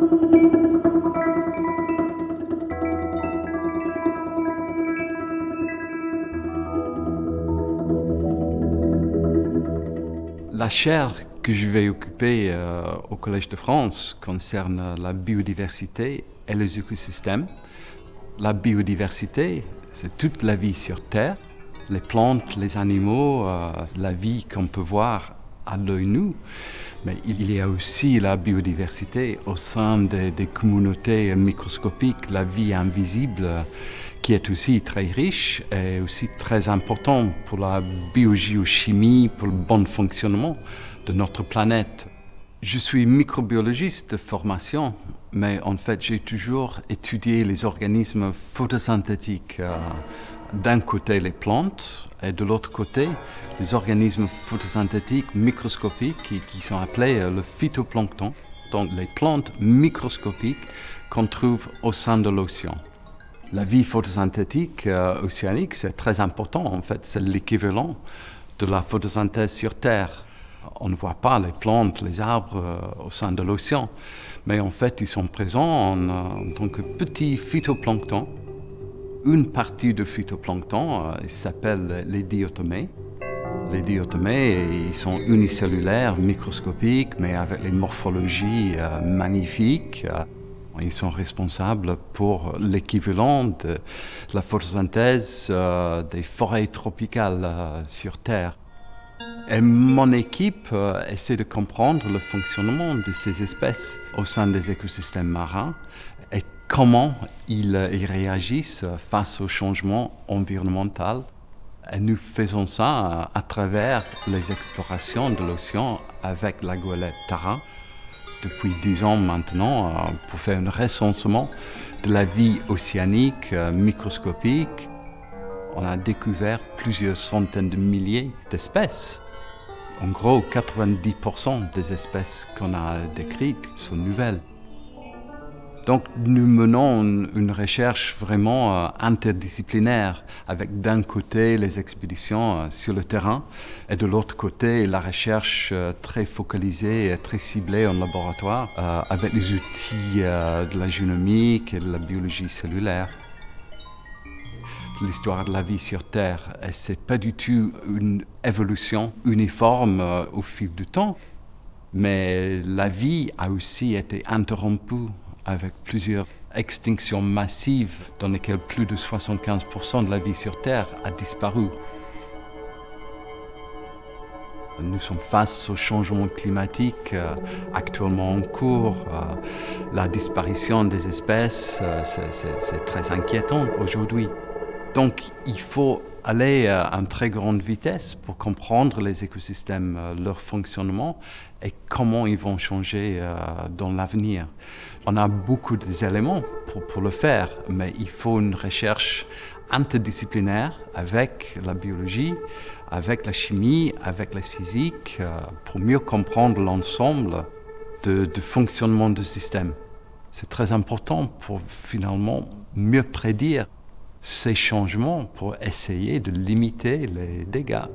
La chaire que je vais occuper euh, au Collège de France concerne la biodiversité et les écosystèmes. La biodiversité, c'est toute la vie sur Terre, les plantes, les animaux, euh, la vie qu'on peut voir à l'œil nu. Mais il y a aussi la biodiversité au sein des, communautés microscopiques, la vie invisible qui est aussi très riche et aussi très important pour la biogéochimie, pour le bon fonctionnement de notre planète. Je suis microbiologiste de formation, mais en fait j'ai toujours étudié les organismes photosynthétiques. Euh, d'un côté les plantes et de l'autre côté les organismes photosynthétiques microscopiques qui, sont appelés euh, le phytoplancton, donc les plantes microscopiques qu'on trouve au sein de l'océan. La vie photosynthétique euh, océanique, c'est très important. En fait, c'est l'équivalent de la photosynthèse sur Terre. On ne voit pas les plantes, les arbres euh, au sein de l'océan, mais en fait, ils sont présents en, en tant que petits phytoplanctons. Une partie du phytoplancton euh, s'appelle les diatomées. Les diatomées, ils sont unicellulaires, microscopiques, mais avec les morphologies euh, magnifiques. Euh, ils sont responsables pour l'équivalent de la photosynthèse des forêts tropicales sur Terre. Et mon équipe essaie de comprendre le fonctionnement de ces espèces au sein des écosystèmes marins comment ils, euh, ils réagissent face au changement environnemental. Et nous faisons ça euh, à travers les explorations de l'océan avec la goélette Tara depuis dix ans maintenant euh, pour faire un recensement de la vie océanique microscopique. On a découvert plusieurs centaines de milliers d'espèces. En gros, 90% des espèces qu'on a décrites sont nouvelles. Donc nous menons une, recherche vraiment euh, interdisciplinaire avec d'un côté les expéditions euh, sur le terrain et de l'autre côté la recherche euh, très focalisée et très ciblée en laboratoire avec les outils de la génomique et de la biologie cellulaire. L'histoire de la vie sur Terre, et c'est pas du tout une évolution uniforme au fil du temps, mais la vie a aussi été interrompue avec plusieurs extinctions massives dans lesquelles plus de 75% de la vie sur Terre a disparu. Nous sommes face au changement climatique euh, actuellement en cours. Euh, la disparition des espèces, euh, c'est- très inquiétant aujourd'hui. Donc il faut aller euh, à une très grande vitesse pour comprendre les écosystèmes, euh, leur fonctionnement et comment ils vont changer euh, dans l'avenir. On a beaucoup d'éléments pour, pour le faire, mais il faut une recherche interdisciplinaire avec la biologie, avec la chimie, avec la physique, pour mieux comprendre l'ensemble de fonctionnement du système. C'est très important pour finalement mieux prédire ces changements pour essayer de limiter les dégâts.